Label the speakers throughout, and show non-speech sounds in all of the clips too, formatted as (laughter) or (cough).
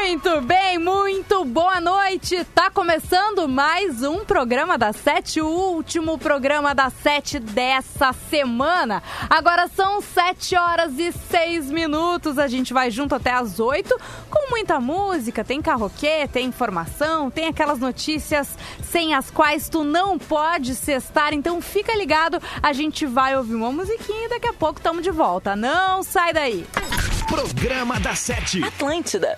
Speaker 1: Muito bem, muito boa noite. Tá começando mais um programa da Sete, o último programa da Sete dessa semana. Agora são sete horas e seis minutos. A gente vai junto até as oito com muita música. Tem carroquê, tem informação, tem aquelas notícias sem as quais tu não pode cestar. Então fica ligado, a gente vai ouvir uma musiquinha e daqui a pouco estamos de volta. Não sai daí.
Speaker 2: Programa da Sete.
Speaker 1: Atlântida.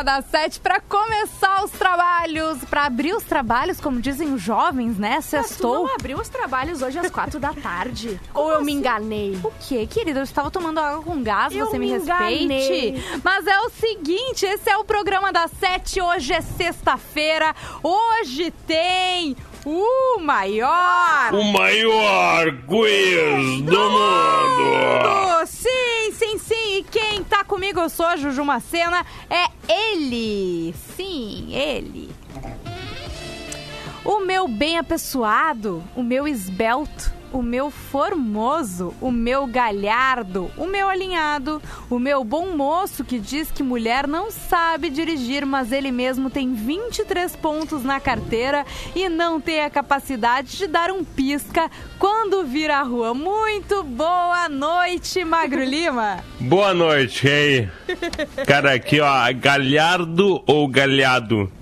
Speaker 1: Programa da Sete para começar os trabalhos, para abrir os trabalhos, como dizem os jovens, né?
Speaker 3: Mas tu
Speaker 1: Sextou.
Speaker 3: não abriu os trabalhos hoje às quatro da tarde? (laughs) Ou
Speaker 1: Como
Speaker 3: eu me
Speaker 1: assim?
Speaker 3: enganei?
Speaker 1: O quê, querida? Eu estava tomando água com gás,
Speaker 3: Eu
Speaker 1: você me,
Speaker 3: me
Speaker 1: respeite.
Speaker 3: enganei.
Speaker 1: Mas é o seguinte, esse é o programa da Sete, hoje é sexta-feira, hoje tem o maior...
Speaker 4: O maior quiz do mundo!
Speaker 1: mundo! Sim, sim, sim. E quem comigo, eu sou a Juju Macena, é ele. Sim, ele.
Speaker 5: o meu bem apessoado, o meu esbelto, o meu formoso, o meu galhardo, o meu alinhado, o meu bom moço que diz que mulher não sabe dirigir, mas ele mesmo tem 23 pontos na carteira e não tem a capacidade de dar um pisca quando vir à rua. Muito boa noite, Magro Lima. (laughs)
Speaker 4: Boa noite, aí? Cara, aqui ó, galhardo ou galhado?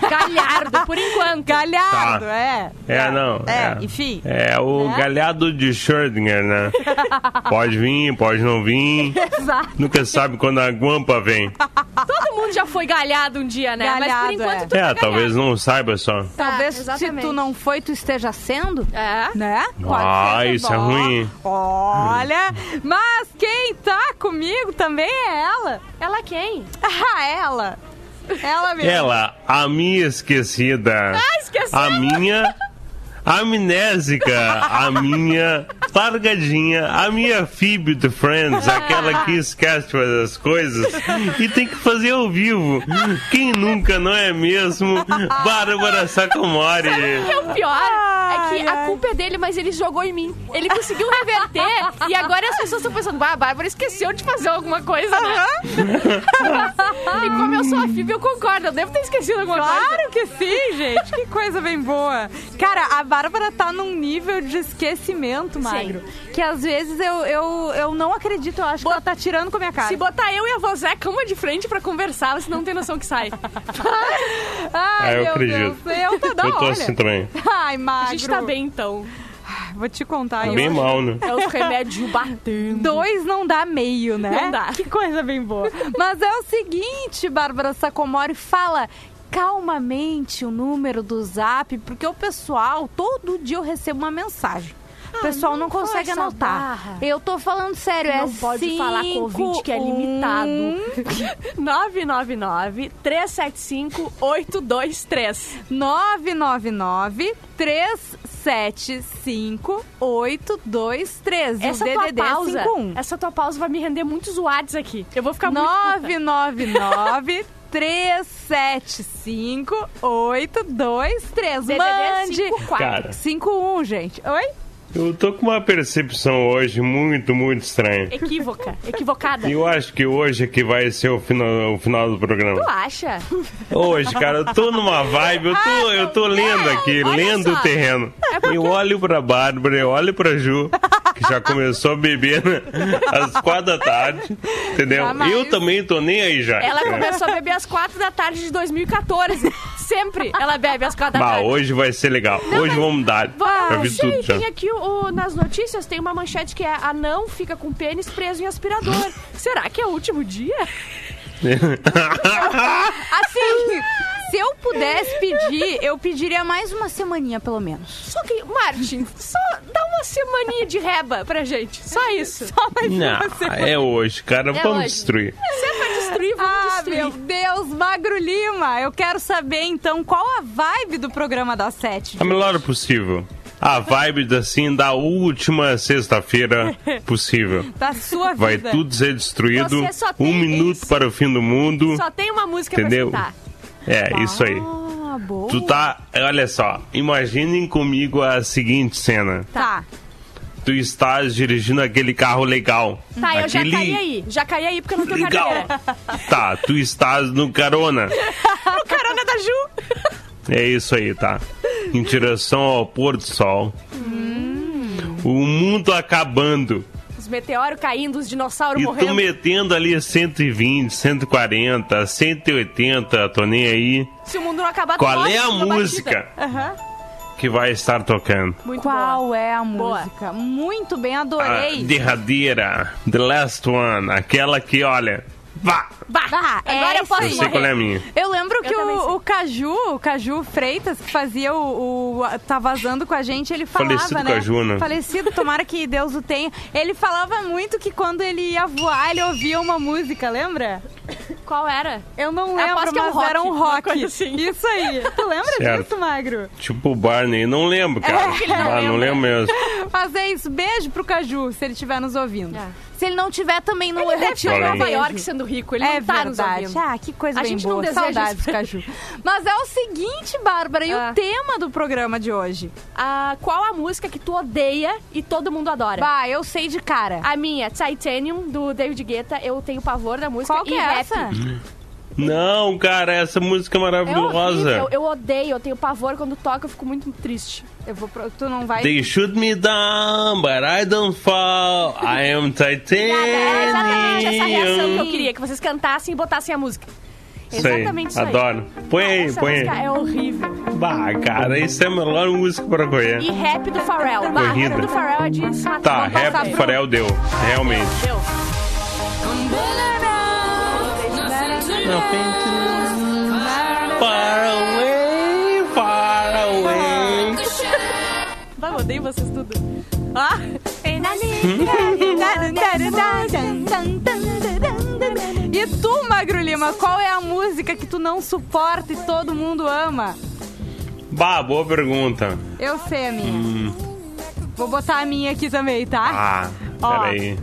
Speaker 3: Galhardo, por enquanto.
Speaker 5: Galhardo,
Speaker 4: Tá.
Speaker 5: é.
Speaker 4: É, não.
Speaker 5: É, enfim.
Speaker 4: É o
Speaker 5: Né?
Speaker 4: galhado de Schrödinger, né? (laughs) pode vir, pode não vir.
Speaker 5: Exato.
Speaker 4: Nunca sabe quando a guampa vem.
Speaker 3: Todo mundo já foi galhado um dia, né? Mas
Speaker 5: Galhado,
Speaker 3: por enquanto
Speaker 5: é.
Speaker 3: tu
Speaker 4: É,
Speaker 3: tá
Speaker 4: talvez não saiba só.
Speaker 5: Talvez se tu não foi, tu esteja sendo.
Speaker 3: É.
Speaker 5: Né?
Speaker 4: Ah,
Speaker 5: ser
Speaker 4: isso é
Speaker 5: bom.
Speaker 4: ruim.
Speaker 5: Olha, mas quem tá comigo também é ela.
Speaker 3: Ela quem? (laughs)
Speaker 5: Ah, ela. Ela mesmo.
Speaker 4: Ela, a minha esquecida.
Speaker 3: Ah, esqueci.
Speaker 4: A minha amnésica. A minha largadinha. A minha Phoebe de Friends. Aquela que esquece as coisas e tem que fazer ao vivo. Quem nunca, não é mesmo? Bárbara Sacomori.
Speaker 3: que é o pior que
Speaker 5: Ai,
Speaker 3: a culpa é dele, mas ele jogou em mim. Ele conseguiu reverter e agora as pessoas estão pensando, ah, a Bárbara esqueceu de fazer alguma coisa, né? (laughs) e como eu sou a Phoebe, eu concordo, eu devo ter esquecido alguma coisa.
Speaker 5: Claro que sim, gente. Que coisa bem boa. Cara, a Bárbara tá num nível de esquecimento, Magro. Que às vezes eu, eu, eu não acredito. Eu acho que ela tá tirando com a minha cara.
Speaker 3: Se botar eu e a Vozeca uma de frente pra conversar, você não tem noção que sai. (laughs)
Speaker 5: Ai,
Speaker 4: Ah, eu
Speaker 5: meu
Speaker 4: acredito.
Speaker 5: Deus. Eu tô da
Speaker 4: Eu tô
Speaker 5: olha.
Speaker 4: assim também.
Speaker 5: Ai,
Speaker 3: A
Speaker 5: Magro.
Speaker 3: gente tá bem, então.
Speaker 5: Vou te contar.
Speaker 4: Tá
Speaker 5: eu
Speaker 4: bem
Speaker 5: acho-
Speaker 4: mal, né?
Speaker 3: É os remédios (laughs) batendo.
Speaker 5: Dois não dá meio, né?
Speaker 3: Não dá.
Speaker 5: Que coisa bem boa. Mas é o seguinte, Bárbara Sacomori, fala calmamente o número do zap, porque o pessoal, todo dia eu recebo uma mensagem. O pessoal não,
Speaker 3: não
Speaker 5: consegue anotar.
Speaker 3: barra.
Speaker 5: Eu tô falando sério, é
Speaker 3: Não pode
Speaker 5: cinco,
Speaker 3: falar com o ouvinte que é limitado.
Speaker 5: um,
Speaker 3: 999 375 823.
Speaker 5: 999 375 823.
Speaker 3: Essa
Speaker 5: o
Speaker 3: tua
Speaker 5: DDD
Speaker 3: pausa,
Speaker 5: 51.
Speaker 3: essa tua pausa vai me render muitos watts aqui. Eu vou ficar muito puta.
Speaker 5: 999 375 823.
Speaker 3: DDD
Speaker 5: Mande
Speaker 3: 54.
Speaker 4: Cara.
Speaker 5: 51, gente. Oi?
Speaker 4: Eu tô com uma percepção hoje muito, muito estranha.
Speaker 3: Equívoca, equivocada.
Speaker 4: Eu acho que hoje é que vai ser o final, o final do programa.
Speaker 3: Tu acha?
Speaker 4: Hoje, cara, eu tô numa vibe, eu tô, eu tô lendo aqui,
Speaker 3: olha
Speaker 4: lendo
Speaker 3: só.
Speaker 4: o terreno. Eu olho pra Bárbara, eu olho pra Ju, que já começou a beber né, às quatro da tarde, entendeu?
Speaker 5: Jamais.
Speaker 4: Eu também tô nem aí já.
Speaker 3: Ela
Speaker 4: É.
Speaker 3: começou a beber às quatro da tarde de 2014. Sempre ela bebe às quatro da
Speaker 4: Bah,
Speaker 3: tarde.
Speaker 4: hoje vai ser legal. hoje vamos dar.
Speaker 3: Vai,
Speaker 4: Já vi
Speaker 3: sei,
Speaker 4: tudo já.
Speaker 3: tem aqui o- nas notícias, tem uma manchete que é anão fica com pênis preso em aspirador. (gasps) Será que é o último dia? (laughs)
Speaker 5: Assim, se eu pudesse pedir, eu pediria mais uma semaninha, pelo menos.
Speaker 3: Só que, Martin, só dá uma semaninha de reba pra gente. Só isso.
Speaker 5: Só mais
Speaker 4: Não,
Speaker 5: uma semana.
Speaker 4: é hoje, cara, vamos
Speaker 3: hoje.
Speaker 4: destruir.
Speaker 3: Se é pra destruir, vamos
Speaker 5: Ah,
Speaker 3: destruir.
Speaker 5: meu Deus, Magro Lima, eu quero saber então qual a vibe do programa da Sete.
Speaker 4: A melhor possível. A vibe assim da última sexta-feira (laughs) possível.
Speaker 5: Da sua vida.
Speaker 4: Vai tudo ser destruído.
Speaker 3: Você só tem
Speaker 4: Um minuto
Speaker 3: isso.
Speaker 4: para o fim do mundo.
Speaker 3: Só tem uma música
Speaker 4: Entendeu?
Speaker 3: pra citar.
Speaker 4: É, isso aí.
Speaker 5: Ah, boa.
Speaker 4: Tu tá. Olha só, imaginem comigo a seguinte cena.
Speaker 5: Tá.
Speaker 4: Tu estás dirigindo aquele carro legal.
Speaker 3: Tá, eu já
Speaker 4: aquele
Speaker 3: caí aí. Já caí aí porque eu não tenho
Speaker 4: Legal.
Speaker 3: carteira. (laughs)
Speaker 4: Tá, tu estás no carona. (laughs)
Speaker 3: O carona da Ju.
Speaker 4: É isso aí, tá? Em direção ao pôr do sol.
Speaker 3: Hum.
Speaker 4: O mundo acabando.
Speaker 3: Os meteoros caindo, os dinossauros
Speaker 4: E tu
Speaker 3: morrendo.
Speaker 4: metendo ali 120, 140, 180, tô nem aí.
Speaker 3: Se o mundo não acabar, tu
Speaker 4: Qual é a música.
Speaker 3: Aham.
Speaker 4: que vai estar tocando?
Speaker 3: Muito
Speaker 5: Qual
Speaker 3: boa.
Speaker 5: é a
Speaker 3: Boa.
Speaker 5: música? Muito bem,
Speaker 4: A
Speaker 5: adorei.
Speaker 4: derradeira, The Last One, aquela que, olha, vá!
Speaker 5: Ah,
Speaker 3: agora
Speaker 5: é
Speaker 3: eu posso
Speaker 4: Eu sei qual é a minha.
Speaker 5: Eu lembro que
Speaker 3: sei.
Speaker 5: o, o Caju, o Caju Freitas, que fazia o, o- tá vazando com a gente, ele falava,
Speaker 4: Falecido
Speaker 5: né?
Speaker 4: Caju, né?
Speaker 5: Falecido, tomara que Deus o tenha. Ele falava muito que quando ele ia voar, ele ouvia uma música, lembra?
Speaker 3: Qual era?
Speaker 5: Eu não
Speaker 3: Eu
Speaker 5: lembro,
Speaker 3: aposto que é um
Speaker 5: mas
Speaker 3: rock,
Speaker 5: era um rock.
Speaker 3: assim.
Speaker 5: Isso aí. Tu lembra
Speaker 4: Certo.
Speaker 5: disso, Magro?
Speaker 4: Tipo o Barney, não lembro, cara.
Speaker 3: ele (laughs) não
Speaker 4: ah, não lembro mesmo.
Speaker 5: Mas é isso. Beijo pro Caju, se ele estiver nos ouvindo.
Speaker 3: É.
Speaker 5: se ele não tiver também no
Speaker 3: Ele deve estar em Nova. York sendo rico, ele
Speaker 5: é
Speaker 3: não tá nos
Speaker 5: verdade.
Speaker 3: ouvindo.
Speaker 5: Ah, que coisa
Speaker 3: A
Speaker 5: bem
Speaker 3: gente não
Speaker 5: boa.
Speaker 3: deseja
Speaker 5: Saudades,
Speaker 3: isso.
Speaker 5: Caju. Mas é o seguinte, Bárbara, e
Speaker 3: Ah.
Speaker 5: o tema do programa de hoje?
Speaker 3: Ah, qual a música que tu odeia e todo mundo adora?
Speaker 5: Bah, eu sei de cara.
Speaker 3: A minha, Titanium, do David Guetta, eu tenho pavor da música
Speaker 5: Qual que
Speaker 3: e
Speaker 5: é
Speaker 3: rap.
Speaker 5: essa?
Speaker 4: Não, cara, essa música é
Speaker 3: É
Speaker 4: maravilhosa.
Speaker 3: horrível, eu odeio, eu tenho pavor quando toca, eu fico muito triste.
Speaker 5: Eu vou pro... Tu não vai...
Speaker 4: They shoot me down, but I don't fall. I am (laughs)
Speaker 3: É exatamente essa reação que eu
Speaker 4: titanium.
Speaker 3: queria, que vocês cantassem e botassem a música.
Speaker 4: Sei,
Speaker 3: Exatamente isso aí.
Speaker 4: adoro. Põe aí, põe
Speaker 3: música
Speaker 4: aí.
Speaker 3: é horrível.
Speaker 4: Bah, cara, isso é a melhor música pra correr.
Speaker 3: E rap do Pharrell. Bah,
Speaker 4: Corrida.
Speaker 3: rap do Pharrell é de se matar.
Speaker 4: Tá, rap
Speaker 3: pro-
Speaker 4: Farel deu, realmente.
Speaker 3: Deu.
Speaker 4: Far
Speaker 5: odeio vocês tudo. Ah! E tu, Magro Lima, qual é a música que tu não suporta e todo mundo ama?
Speaker 4: Bah, boa pergunta.
Speaker 5: Eu sei a minha. Vou botar a minha aqui também, tá?
Speaker 4: Ah,
Speaker 5: Ó.
Speaker 4: peraí.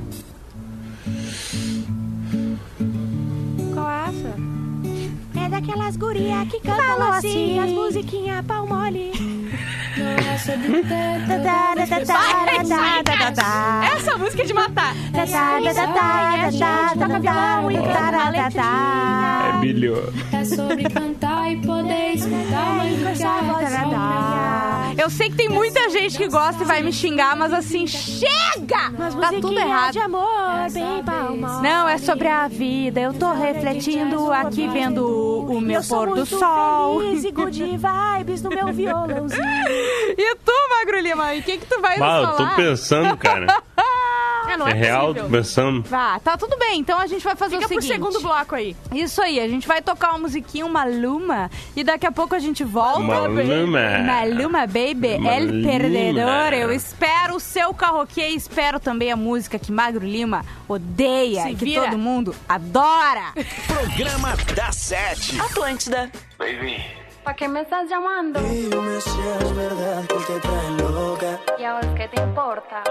Speaker 3: Qual é essa? É daquelas gurias que cantam assim,
Speaker 5: assim.
Speaker 3: as musiquinhas pau mole. Essa música é de matar.
Speaker 4: É.
Speaker 6: É sobre cantar e poder escutar
Speaker 5: Eu sei que tem muita gente que gosta e vai me xingar, mas assim, chega! Tá tudo errado.
Speaker 3: de amor, bem mole.
Speaker 5: Não, é sobre a vida. Eu tô refletindo aqui, vendo o, o meu
Speaker 3: Eu sou
Speaker 5: pôr do
Speaker 3: muito
Speaker 5: sol.
Speaker 3: feliz e good (laughs) vibes no meu violãozinho.
Speaker 5: E tu, Magro Lima, e o que que tu vai
Speaker 4: Bah,
Speaker 5: nos
Speaker 4: eu tô
Speaker 5: falar?
Speaker 4: pensando, cara. (laughs)
Speaker 3: É, não
Speaker 4: É
Speaker 3: é,
Speaker 4: real, pensando.
Speaker 5: Vá, tá tudo bem. Então a gente vai fazer
Speaker 3: Fica
Speaker 5: o
Speaker 3: pro
Speaker 5: seguinte.
Speaker 3: segundo bloco aí.
Speaker 5: Isso aí, a gente vai tocar uma musiquinha, uma Luma, e daqui a pouco a gente volta.
Speaker 4: Maluma.
Speaker 5: Maluma Baby, El
Speaker 4: Maluma.
Speaker 5: Perdedor. Eu espero o seu carroquê e espero também a música que Magro Lima odeia
Speaker 3: Se
Speaker 5: e que
Speaker 3: vira.
Speaker 5: todo mundo adora.
Speaker 2: Programa da Sete.
Speaker 7: Atlântida.
Speaker 6: ¿Para qué me estás llamando?
Speaker 8: Dime si es verdad que te trae loca.
Speaker 6: ¿Y ahora qué te importa?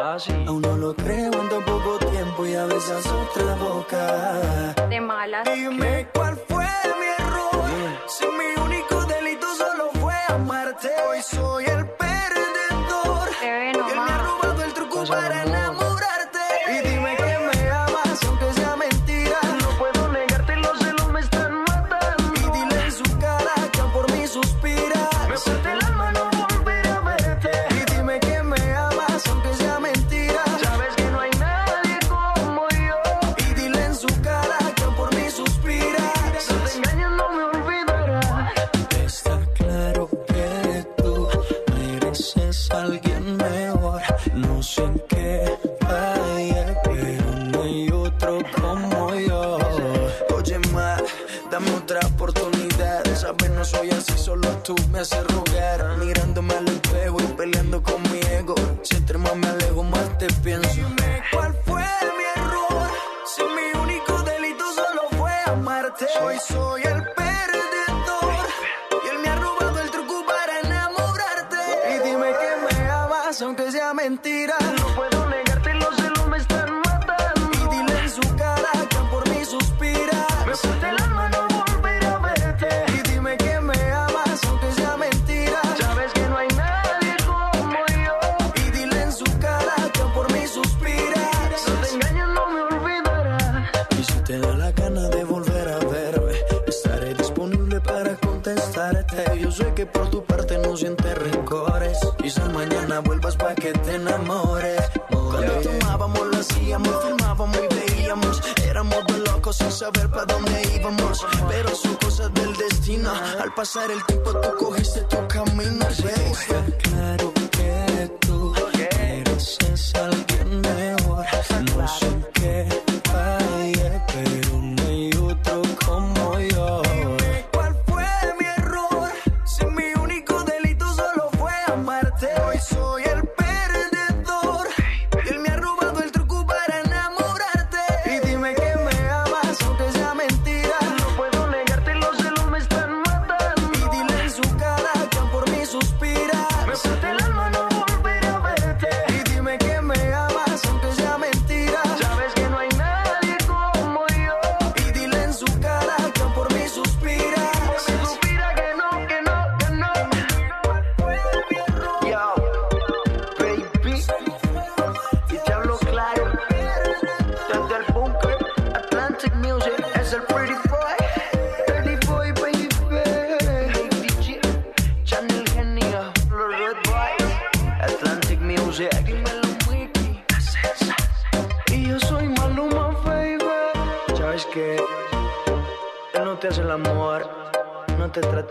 Speaker 8: Aún no lo creo en tan poco tiempo y a veces otra boca.
Speaker 6: De malas.
Speaker 8: Dime cuál fue mi error. Si mi único delito solo fue amarte. Hoy soy el perdedor. Y él me ha robado el truco para enamorarte. Mentira. No puedo negarte, los celos me están matando. Y dile en su cara que por mí suspira. Me parte el alma saber para dónde íbamos. Pero son cosas del destino. Al pasar el tiempo, tú cogiste tu camino. baby. Claro que tú mereces a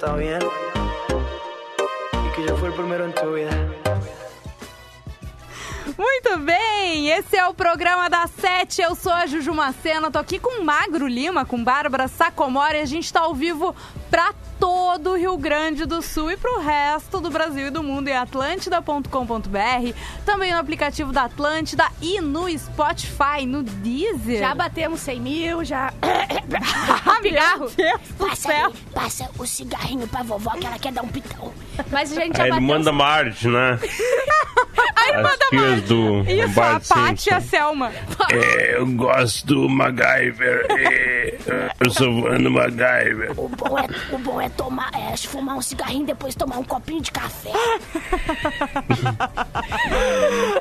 Speaker 8: no
Speaker 7: te trata bien y que yo fui el primero en tu vida.
Speaker 5: Muito bem, esse é o programa da Sete. Eu sou a Juju Macena, tô aqui com Magro Lima, com Bárbara Sacomori. A gente tá ao vivo pra todo o Rio Grande do Sul e pro resto do Brasil e do mundo em atlântida.com.br, também no aplicativo da Atlântida e no Spotify, no Deezer.
Speaker 3: Já batemos 100 mil, já. (coughs) (coughs)
Speaker 5: Pigarro. Do
Speaker 9: Passa, aí, passa o cigarrinho pra vovó que ela quer dar um pitão.
Speaker 3: Mas a gente já
Speaker 4: Aí ele
Speaker 3: bateu.
Speaker 4: manda Marge, né? (laughs)
Speaker 5: Aí
Speaker 4: As
Speaker 5: manda
Speaker 4: filhas
Speaker 5: mais.
Speaker 4: do
Speaker 5: Isso, a Paty e a. Selma.
Speaker 4: É, eu gosto do MacGyver. É, eu sou fã do MacGyver.
Speaker 9: O bom é, o bom é tomar, é fumar um cigarrinho e depois tomar um copinho de café. (laughs)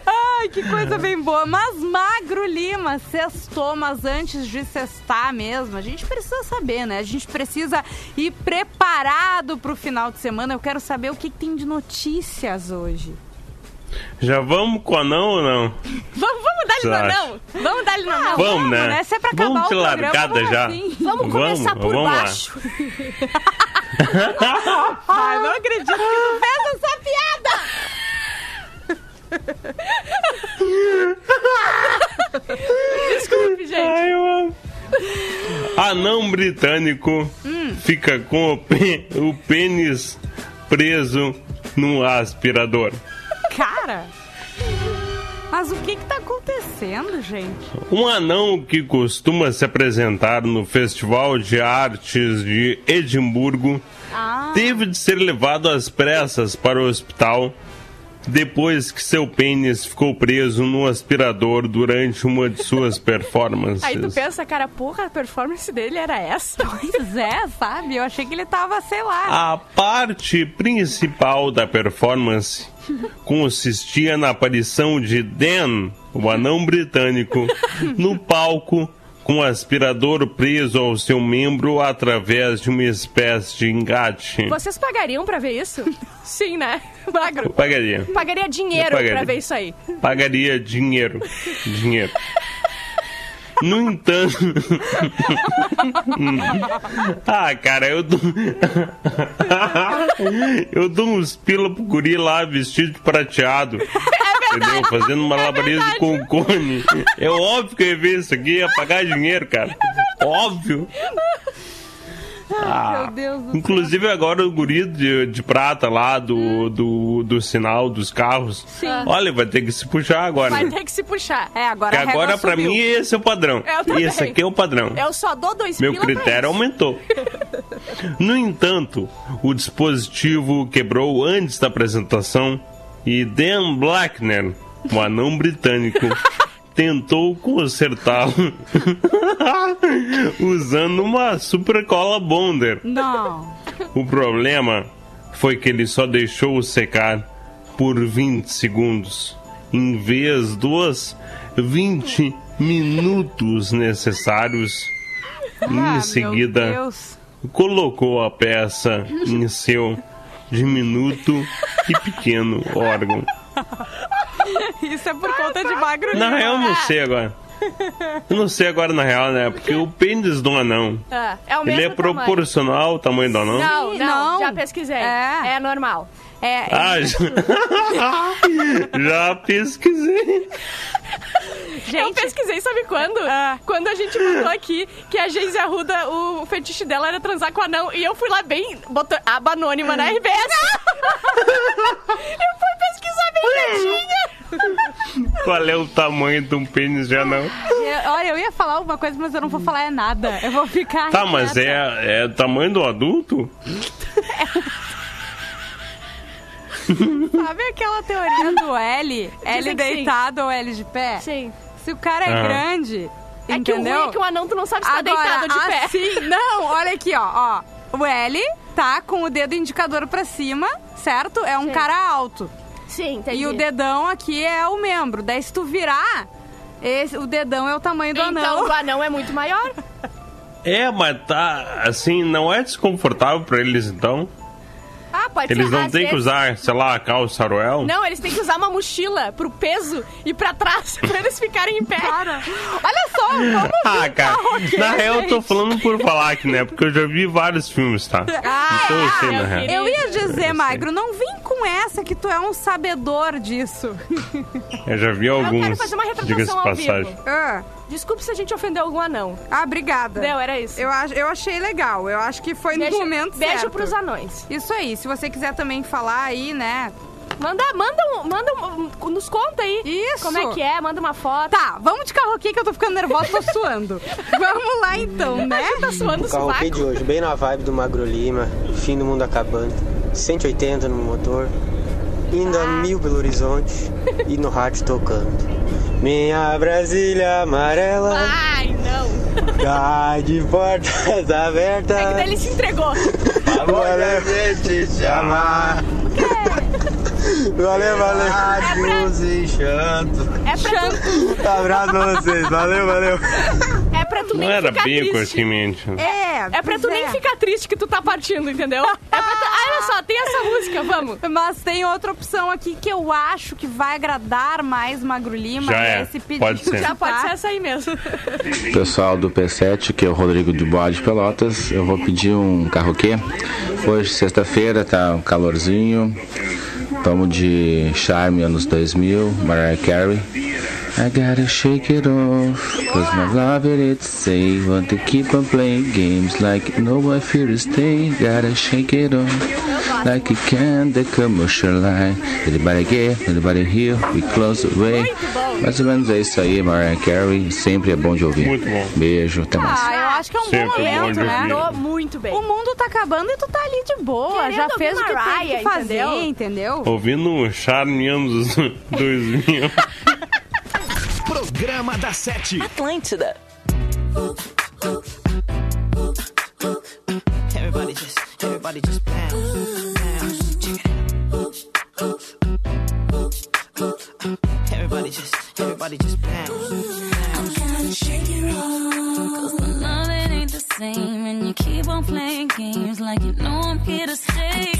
Speaker 5: Ai, que coisa bem boa. Mas Magro Lima, sextou, mas antes de sextar mesmo, a gente precisa saber, né? A gente precisa ir preparado pro final de semana. Eu quero saber o que, que tem de notícias hoje.
Speaker 4: Já vamos com anão ou não? (laughs)
Speaker 5: Vamos, vamos dar-lhe no anão? Vamos dar-lhe no anão?
Speaker 4: Vamos, né?
Speaker 5: Se é pra acabar
Speaker 4: Vamos
Speaker 5: o programa,
Speaker 4: largada
Speaker 5: vamos
Speaker 4: já.
Speaker 5: assim.
Speaker 9: Vamos começar por
Speaker 4: vamos lá.
Speaker 9: baixo. (laughs)
Speaker 5: Ai, não acredito que tu fez essa piada!
Speaker 3: Desculpe, gente.
Speaker 4: Ai, eu. Anão britânico
Speaker 5: Hum.
Speaker 4: fica com o, pê- o pênis preso num aspirador.
Speaker 5: Cara... Mas o que que tá acontecendo, gente?
Speaker 4: Um anão que costuma se apresentar no Festival de Artes de Edimburgo
Speaker 5: Ah,
Speaker 4: teve de ser levado às pressas para o hospital depois que seu pênis ficou preso no aspirador durante uma de suas (laughs) performances.
Speaker 3: Aí tu pensa, cara, porra, a performance dele era essa.
Speaker 5: pois é, sabe? Eu achei que ele tava, sei lá...
Speaker 4: A parte principal da performance consistia na aparição de Dan, o anão britânico, no palco com o aspirador preso ao seu membro através de uma espécie de engate.
Speaker 3: Vocês pagariam pra ver isso? (laughs) Sim, né? Magro.
Speaker 4: Pagaria.
Speaker 3: Pagaria dinheiro pra ver isso aí.
Speaker 4: Pagaria dinheiro. Dinheiro. No entanto. (laughs) ah, cara, eu dou. (laughs) eu dou uns pila pro guri lá vestido de prateado. Entendeu? Fazendo malabarismo com o cone. É óbvio que eu ia ver isso aqui, ia pagar dinheiro, cara. Óbvio. Ah,
Speaker 5: Meu Deus do
Speaker 4: Inclusive agora o guri de, de prata lá do, do, do sinal dos carros.
Speaker 5: Sim.
Speaker 4: Olha, vai ter que se puxar agora.
Speaker 3: Vai ter que se puxar.
Speaker 5: É, agora
Speaker 4: Porque agora pra
Speaker 5: subiu.
Speaker 4: mim esse é o padrão. Esse aqui é o padrão.
Speaker 3: Eu só dou dois
Speaker 4: Meu critério aumentou. (laughs) No entanto, o dispositivo quebrou antes da apresentação e Dan Blackner, um anão (laughs) britânico, tentou consertá-lo (laughs) usando uma super cola bonder.
Speaker 5: Não.
Speaker 4: O problema foi que ele só deixou secar por 20 segundos, em vez dos 20 minutos necessários.
Speaker 5: Ah,
Speaker 4: em
Speaker 5: meu
Speaker 4: seguida, colocou a peça em seu diminuto e pequeno órgão.
Speaker 5: Isso é por conta de magro
Speaker 4: Na real, eu não sei agora. Eu não sei agora, na real, né? Porque o pênis do anão,
Speaker 3: Ah, é o
Speaker 4: ele
Speaker 3: mesmo
Speaker 4: é proporcional ao tamanho do anão?
Speaker 3: Não, não,
Speaker 5: não.
Speaker 3: já pesquisei.
Speaker 5: É.
Speaker 3: É, normal.
Speaker 5: É,
Speaker 4: Ah, já... (laughs) já pesquisei.
Speaker 3: Eu pesquisei, sabe quando?
Speaker 5: Ah.
Speaker 3: Quando a gente botou aqui que a Geise Arruda, o fetiche dela era transar com anão. E eu fui lá bem, botou aba anônima na RBS. (laughs) eu fui pesquisar bem quietinha.
Speaker 4: Qual é o tamanho de um pênis de anão?
Speaker 5: eu- olha, eu ia falar alguma coisa, mas eu não vou falar é nada. Eu vou ficar.
Speaker 4: Tá, mas é, é o tamanho do adulto? (laughs)
Speaker 5: Sabe aquela teoria do L? L
Speaker 3: que sim.
Speaker 5: deitado ou L de pé?
Speaker 3: Sim.
Speaker 5: Se o cara é
Speaker 4: Ah.
Speaker 5: grande,
Speaker 3: É que o ruim
Speaker 5: entendeu?
Speaker 3: é que o anão tu não sabe se tá deitado de pé.
Speaker 5: assim, não, olha aqui, ó, ó. O L tá com o dedo indicador pra cima, certo? É um
Speaker 3: Sim.
Speaker 5: cara alto.
Speaker 3: Sim, entendi.
Speaker 5: E o dedão aqui é o membro. Daí se tu virar, esse, o dedão é o tamanho do
Speaker 3: Então
Speaker 5: anão.
Speaker 3: o anão é muito maior.
Speaker 4: É, mas tá, assim, não é desconfortável pra eles então?
Speaker 3: Ah, pode
Speaker 4: Eles
Speaker 3: ser.
Speaker 4: não
Speaker 3: às
Speaker 4: têm que
Speaker 3: vezes-
Speaker 4: usar, sei lá, calça Aruel?
Speaker 3: Não, eles têm que usar uma mochila pro peso e pra trás (laughs) pra eles ficarem em pé.
Speaker 5: Olha só, (laughs) vamos
Speaker 4: Ah, cara,
Speaker 5: ok,
Speaker 4: na real eu tô
Speaker 5: gente.
Speaker 4: falando por falar aqui, né? Porque eu já vi vários filmes, tá? então eu sei, na
Speaker 3: eu
Speaker 4: real.
Speaker 5: Eu ia dizer. Magro, não vem com essa que tu é um sabedor disso.
Speaker 4: Eu já vi
Speaker 3: Eu
Speaker 4: alguns,
Speaker 3: quero fazer uma
Speaker 4: diga-se
Speaker 3: retratação ao
Speaker 4: passagem.
Speaker 3: vivo.
Speaker 5: Ah,
Speaker 3: Desculpe se a gente ofendeu algum anão.
Speaker 5: ah, obrigada.
Speaker 3: Não, era isso.
Speaker 5: Eu, ach- eu achei legal. Eu acho que foi
Speaker 3: Beijo,
Speaker 5: no momento
Speaker 3: beijo
Speaker 5: certo.
Speaker 3: pros anões.
Speaker 5: Isso aí. Se você quiser também falar aí, né?
Speaker 3: Manda, manda, um, manda um, nos conta aí.
Speaker 5: Isso.
Speaker 3: Como é que é? Manda uma foto.
Speaker 5: Tá, vamos de carroquê que eu tô ficando nervosa, tô suando. (laughs) vamos lá então, né?
Speaker 3: Tá suando o
Speaker 10: O carroquê de hoje, bem na vibe do Magro Lima, fim do mundo acabando, 180 no motor, indo a mil Belo Horizonte e no rádio tocando. Minha Brasília amarela,
Speaker 3: Ai, não.
Speaker 10: cai de portas
Speaker 3: É que daí
Speaker 10: abertas,
Speaker 3: ele se entregou.
Speaker 10: valeu,
Speaker 11: gente te amar.
Speaker 10: valeu, valeu,
Speaker 11: Rádios e chanto.
Speaker 3: É pra, tu,
Speaker 10: abraço pra vocês, valeu, valeu.
Speaker 3: é pra tu
Speaker 4: Não era bem
Speaker 3: triste.
Speaker 4: conhecimento.
Speaker 5: É,
Speaker 3: É pra tu
Speaker 5: pois
Speaker 3: nem
Speaker 5: é.
Speaker 3: ficar triste que tu tá partindo, entendeu? É pra tu... Ah, olha só, tem essa música, vamos.
Speaker 5: Mas tem outra opção aqui que eu acho que vai agradar mais Magro Lima.
Speaker 4: Já é,
Speaker 5: esse pedido,
Speaker 4: pode ser.
Speaker 3: Já pode
Speaker 5: tá?
Speaker 3: ser essa aí mesmo.
Speaker 11: Pessoal do P7, que é o Rodrigo de Boa de Pelotas, eu vou pedir um carroquê. Hoje, sexta-feira, tá um calorzinho. Tamo de Charme anos 2000, Mariah Carey. I gotta shake it off, cause my love it it's say Want to keep on playing games like no I fear to stay Gotta shake it off, like you can the commercial line Anybody get, anybody here, we close the way Mais ou menos é isso aí, Mariah Carey, sempre é bom de ouvir
Speaker 4: Muito bom.
Speaker 11: Beijo, até mais
Speaker 5: Ah, eu acho que é um
Speaker 4: Sempre
Speaker 5: bom
Speaker 4: bom
Speaker 5: momento,
Speaker 4: de
Speaker 5: né?
Speaker 3: muito bem.
Speaker 5: O mundo tá acabando e tu tá ali de boa.
Speaker 3: Querendo
Speaker 5: já fez o que tem que fazer,
Speaker 3: entendeu?
Speaker 5: entendeu?
Speaker 4: Ouvindo um Charme anos 2000.
Speaker 2: Programa da Sete.
Speaker 12: Atlântida.
Speaker 7: Everybody just, everybody just bounce, bounce. Check it. Everybody just, everybody just bounce, bounce.
Speaker 9: Shake it off.
Speaker 12: Cause the love it ain't the same And you keep on playing games Like you know I'm here to stay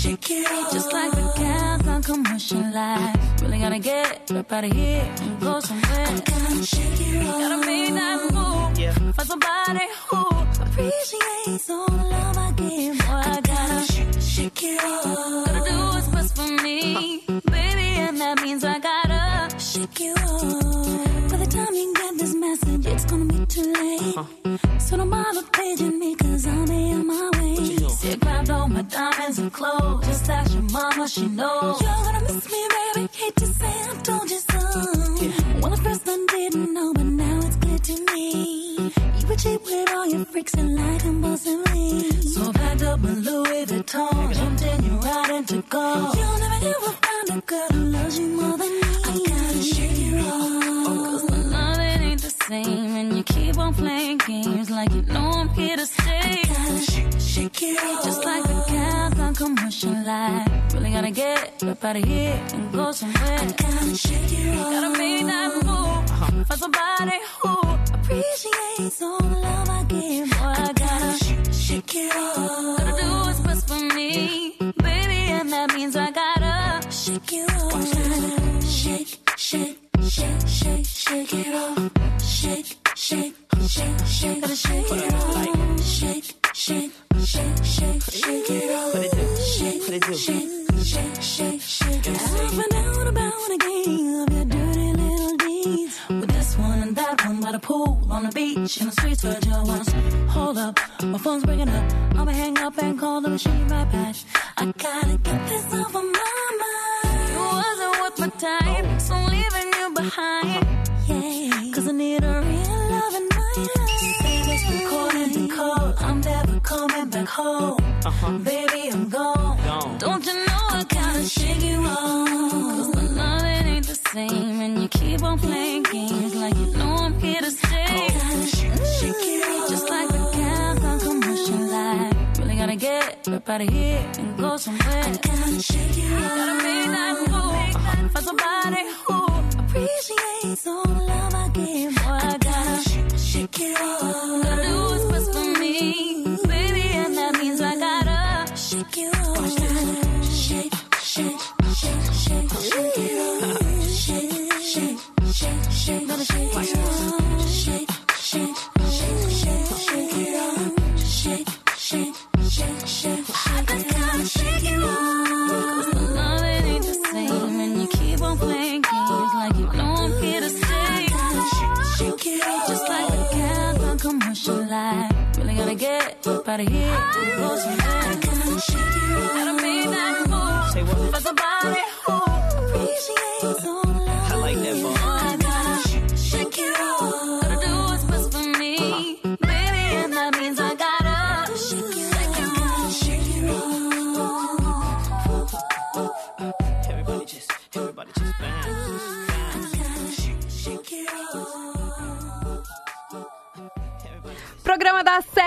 Speaker 9: Shake, it off.
Speaker 12: Just like the on commercial life Really gotta get up out of here And go somewhere
Speaker 9: Shake it off.
Speaker 12: Gotta make that move For somebody who Appreciates all the love I give Boy, I gotta
Speaker 9: Shake it off.
Speaker 12: Gotta do what's best for me Baby, and that means I gotta
Speaker 9: Shake it off. By the time you get this message, it's gonna be too late. So don't bother paging me, cause I'll be on my way.
Speaker 12: I grabbed all my diamonds and clothes Just ask your mama, she knows
Speaker 9: You're gonna miss me, baby. Hate to say I told you so. Well, at first I didn't know, but now it's clear to me. You were cheap with all your freaks and like impulsively.
Speaker 12: So packed up my Louis Vuitton, jumped in your ride and took off.
Speaker 9: You'll never ever find a girl who loves you more than me. I gotta shake it off.
Speaker 12: Same, and you keep on playing games like you know I'm here to stay.
Speaker 9: Shake, shake it off.
Speaker 12: Just like the cats on commercial life. Really gotta get up out of here and go somewhere.
Speaker 9: Gotta shake it off.
Speaker 12: Gotta make that move for somebody who
Speaker 9: Appreciates all the love I give.
Speaker 12: Boy, I gotta
Speaker 9: Shake, shake it off.
Speaker 12: gotta do what's best for me, baby, and that means I gotta.
Speaker 9: Shake it off. Shake, shake, shake, shake, shake it off.
Speaker 12: And call the machine.
Speaker 9: I gotta get this off of my mind.
Speaker 12: You wasn't worth my time, so I'm leaving you behind.
Speaker 9: Yeah, cause I need a real love in my life.
Speaker 12: Say this recording to call, I'm never coming back home. Uh-huh. Baby, I'm get up out of here and go somewhere.
Speaker 9: Gotta shake it off.
Speaker 12: Gotta make that move head,
Speaker 9: out of here. head. I
Speaker 12: come and
Speaker 9: shake you. I don't mean that move.
Speaker 13: Say what?
Speaker 9: But the
Speaker 5: body.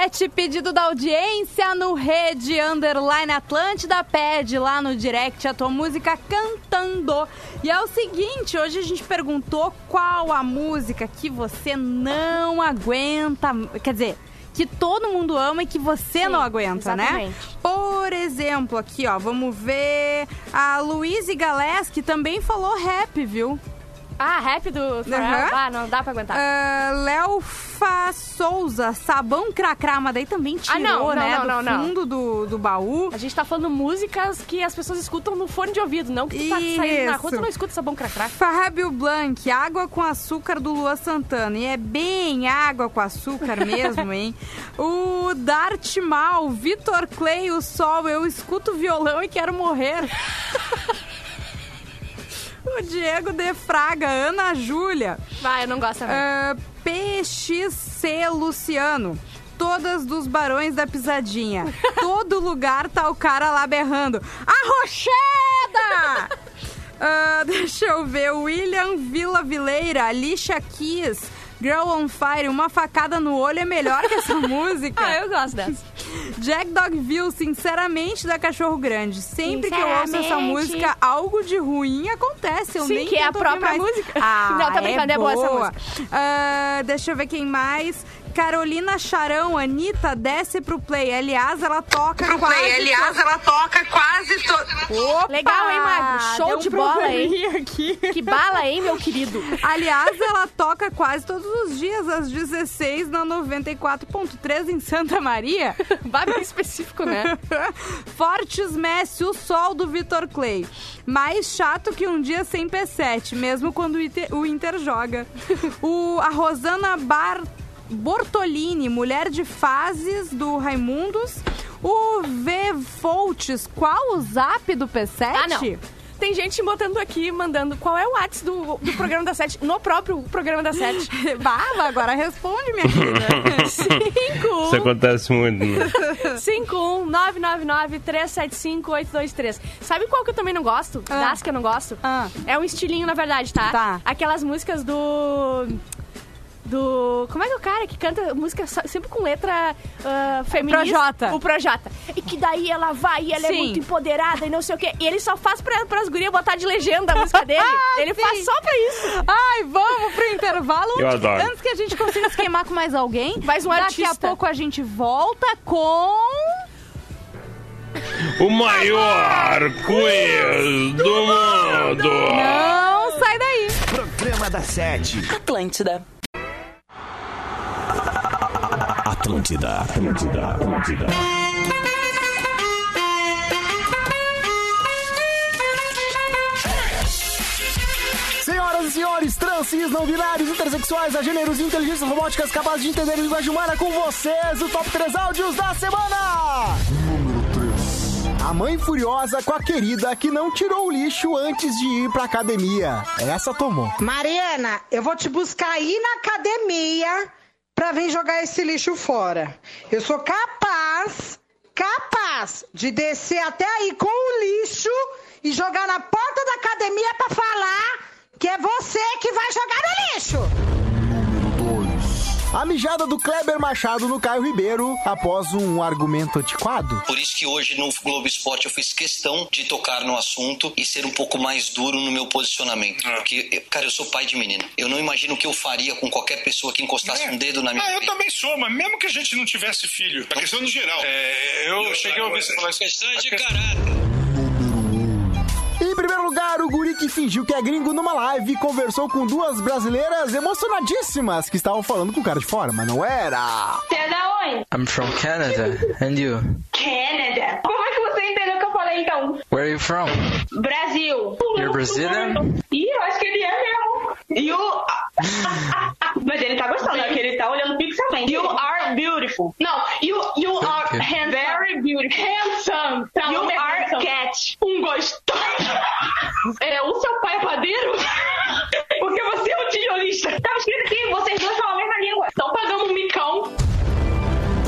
Speaker 5: Sete, pedido da audiência no Rede Underline Atlântida. Pede lá no direct a tua música cantando. E é o seguinte, hoje a gente perguntou qual a música que você não aguenta. Quer dizer, que todo mundo ama e que você
Speaker 3: Sim,
Speaker 5: não aguenta, né?
Speaker 3: exatamente.
Speaker 5: Por exemplo, aqui, ó, vamos ver a Luíse Galés, que também falou rap, viu?
Speaker 3: Ah, rap do?
Speaker 5: Aham.
Speaker 3: Ah, não dá pra aguentar.
Speaker 5: Ah, Léo Fa Souza, sabão cracrá, mas daí também tirou,
Speaker 3: Ah, não, não,
Speaker 5: né?
Speaker 3: não,
Speaker 5: do fundo do, do baú.
Speaker 3: A gente tá falando músicas que as pessoas escutam no fone de ouvido, não que tu tá saindo na rua, tu não escuta sabão cracrá.
Speaker 5: Fábio Blanc, água com açúcar do Lua Santana. E é bem água com açúcar (laughs) mesmo, hein? O Dart Mal, Vitor Clay, o Sol, eu escuto violão e quero morrer. (laughs) o Diego de Fraga, Ana Júlia.
Speaker 3: Vai, eu não gosto também.
Speaker 5: Ah, PXC Luciano. Todas dos Barões da Pisadinha. (laughs) Todo lugar tá o cara lá berrando. Arrocheda! Ah, (laughs) deixa eu ver. William Vila Vileira, Alicia Keys, Girl on Fire. Uma facada no olho é melhor que essa (laughs) música.
Speaker 3: Ah, eu gosto dessa.
Speaker 5: Jack Dogville, sinceramente, da Cachorro Grande. Sempre que eu ouço essa música, algo de ruim acontece. Eu
Speaker 3: Sim,
Speaker 5: nem
Speaker 3: que é a própria música.
Speaker 5: Ah, (laughs)
Speaker 3: Não, tô brincando, é boa essa música.
Speaker 5: Ah, deixa eu ver quem mais. Carolina Charão, Anitta, desce pro play. Aliás, ela toca
Speaker 14: Pro
Speaker 5: quase...
Speaker 14: play, aliás, ela toca quase todo.
Speaker 5: Opa!
Speaker 3: Legal, hein, Magro? Show
Speaker 5: Deu um
Speaker 3: de bola, hein?
Speaker 5: Aqui.
Speaker 3: Que bala, hein, meu querido?
Speaker 5: Aliás, ela toca quase todos os dias, às 16 na 94.3 em Santa Maria. (laughs)
Speaker 3: Vai bem específico, né? (laughs)
Speaker 5: Fortes Messi, o sol do Vitor Clay. Mais chato que um dia sem P7, mesmo quando o Inter, o Inter joga. O, a Rosana Bar, Bortolini, mulher de fases do Raimundos. O V Foltes, qual o zap do P7?
Speaker 3: Ah, não. Tem gente botando aqui, mandando qual é o WhatsApp do, do programa da Sete, no próprio programa da Sete. (laughs)
Speaker 5: Baba, agora responde, minha querida. (laughs)
Speaker 4: Isso acontece muito, né?
Speaker 3: 51999-375-823. Sabe qual que eu também não gosto?
Speaker 5: Ah.
Speaker 3: Das que eu não gosto?
Speaker 5: Ah.
Speaker 3: É um estilinho, na verdade, tá?
Speaker 5: Tá.
Speaker 3: Aquelas músicas do... Do. Como é que é o cara que canta música só- sempre com letra ah, feminista?
Speaker 5: Projota.
Speaker 3: O Projota. E que daí ela vai e ela é
Speaker 5: Sim.
Speaker 3: muito empoderada e não sei o quê. E ele só faz pra, pras gurias botar de legenda a música (laughs) dele. ele
Speaker 5: Ah, Sim.
Speaker 3: faz só pra isso.
Speaker 5: Ai, vamos pro intervalo.
Speaker 4: Eu
Speaker 5: Antes-
Speaker 4: adoro.
Speaker 5: Antes que a gente consiga se queimar com mais alguém,
Speaker 3: Mais um
Speaker 5: daqui
Speaker 3: artista.
Speaker 5: a pouco a gente volta com...
Speaker 4: O maior quiz do mundo!
Speaker 5: Não sai daí.
Speaker 2: Programa da Sete.
Speaker 13: Atlântida.
Speaker 2: Atlântida, Atlântida, Atlântida.
Speaker 15: Senhoras e senhores, trans, cis, não binários, intersexuais, agêneros e inteligências robóticas capazes de entender a linguagem humana com vocês, o Top 3 Áudios da Semana! Número 3. A mãe furiosa com a querida que não tirou o lixo antes de ir pra academia. Essa tomou.
Speaker 14: Mariana, eu vou te buscar aí na academia pra vir jogar esse lixo fora. Eu sou capaz, capaz de descer até aí com o lixo e jogar na porta da academia pra falar que é você que vai jogar no lixo.
Speaker 15: A mijada do Kleber Machado no Caio Ribeiro após um argumento antiquado.
Speaker 16: Por isso que hoje no Globo Esporte eu fiz questão de tocar no assunto e ser um pouco mais duro no meu posicionamento. Porque, cara, eu sou pai de menina. Eu não imagino o que eu faria com qualquer pessoa que encostasse um dedo na minha
Speaker 17: Ah, eu também sou, mas mesmo que a gente não tivesse filho, a questão no geral. É, eu cheguei a ouvir você falar isso.
Speaker 16: Questão de caráter.
Speaker 15: O guri que fingiu que é gringo numa live e conversou com duas brasileiras emocionadíssimas que estavam falando com o cara de fora, mas não era.
Speaker 18: Você é da onde?
Speaker 19: I'm from Canada. And you?
Speaker 18: Canada. Como é então?
Speaker 19: Where are you from?
Speaker 18: Brasil.
Speaker 19: You're Brazilian?
Speaker 18: Ih, eu acho que ele é mesmo. You... (laughs) Mas ele tá gostando, é que ele tá olhando pixelmente. You are beautiful. Não, you, you are
Speaker 19: you.
Speaker 18: handsome. Very beautiful. Handsome. Tá, you are cat. Um gostoso. (laughs) É, o seu pai é padeiro? (laughs) Porque você é um tijolista. Tava escrito aqui, vocês dois falam a mesma língua. Estão pagando um micão.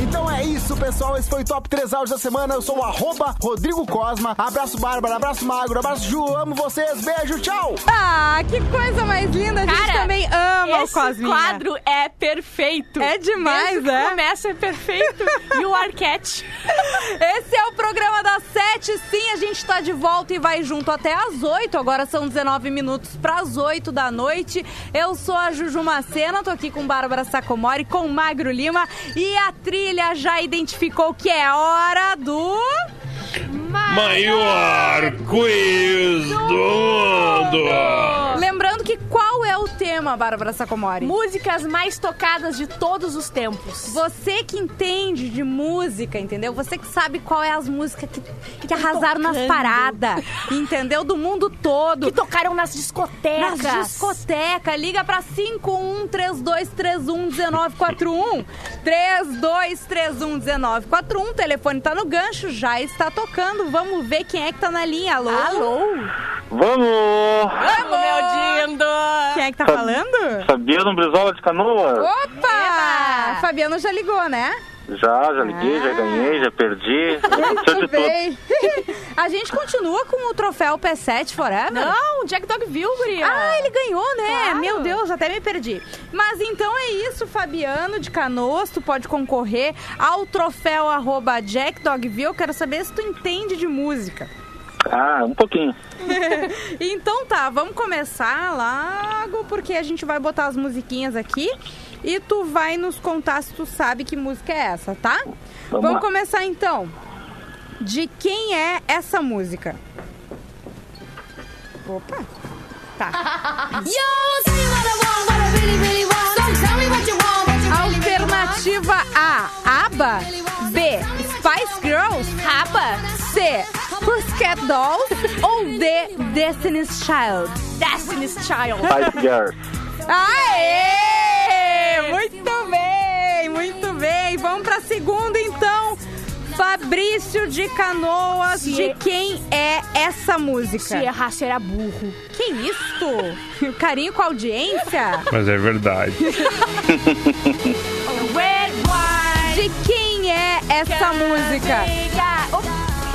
Speaker 15: Então é isso, pessoal. Esse foi o Top 3 Áudios da semana. Eu sou o arroba Rodrigo Cosma. Abraço, Bárbara. Abraço, Magro. Abraço, Ju. Amo vocês. Beijo. Tchau.
Speaker 5: Ah, que coisa mais linda. A gente
Speaker 3: Cara,
Speaker 5: também ama o
Speaker 3: Esse
Speaker 5: Cosminha.
Speaker 3: quadro é perfeito.
Speaker 5: É demais,
Speaker 3: Desde
Speaker 5: é?
Speaker 3: começa é perfeito. E o Arquette. (laughs)
Speaker 5: Esse é o programa das sete. Sim, a gente tá de volta e vai junto até às oito. Agora são 19 minutos para as oito da noite. Eu sou a Juju Macena, tô aqui com Bárbara Sacomori, com Magro Lima. E a trilha já identificou que é hora do...
Speaker 4: Maior quiz do mundo!
Speaker 5: Lembrando que qual é o tema, Bárbara Sacomori?
Speaker 3: Músicas mais tocadas de todos os tempos.
Speaker 5: Você que entende de música, entendeu? Você que sabe qual é as músicas que, que arrasaram nas
Speaker 3: tocando.
Speaker 5: paradas, entendeu? Do mundo todo.
Speaker 3: Que tocaram nas discotecas.
Speaker 5: Nas discotecas. Liga pra 5132311941. 32311941. O telefone tá no gancho, já está tocando. Vamos ver quem é que tá na linha. Alô?
Speaker 3: Alô?
Speaker 20: Vamos!
Speaker 5: Vamos,
Speaker 3: meu dindo!
Speaker 5: Quem é que tá falando?
Speaker 20: Fabiano Brizola de Canoas.
Speaker 5: Opa! Fabiano já ligou, né?
Speaker 20: Já, já liguei, já ganhei, já perdi. (laughs) De. (laughs)
Speaker 5: A gente continua com o troféu P7 Forever?
Speaker 3: Não, Jack Dog viu, guria.
Speaker 5: Ah, ele ganhou, né?
Speaker 3: Claro.
Speaker 5: Meu Deus, até me perdi. Mas então é isso, Fabiano de Canoas, tu pode concorrer ao troféu arroba Jack Dogville. Eu quero saber se tu entende de música.
Speaker 20: Ah, um pouquinho. (laughs)
Speaker 5: então tá, vamos começar logo, porque a gente vai botar as musiquinhas aqui e tu vai nos contar se tu sabe que música é essa, tá?
Speaker 20: Vamos lá.
Speaker 5: começar então. De quem é essa música? Opa. Tá. (laughs) Alternativa A, ABBA. B, Spice Girls.
Speaker 3: ABBA.
Speaker 5: C, Pussycat Dolls. (laughs) ou D, Destiny's Child.
Speaker 3: Destiny's Child.
Speaker 20: Spice Girls.
Speaker 5: Aê! Fabrício de Canoas,
Speaker 3: Se-
Speaker 5: de quem é essa música?
Speaker 3: Se errar, será burro.
Speaker 5: Que isso? (laughs) Carinho com a audiência?
Speaker 4: Mas é verdade. (laughs)
Speaker 5: De quem é essa música?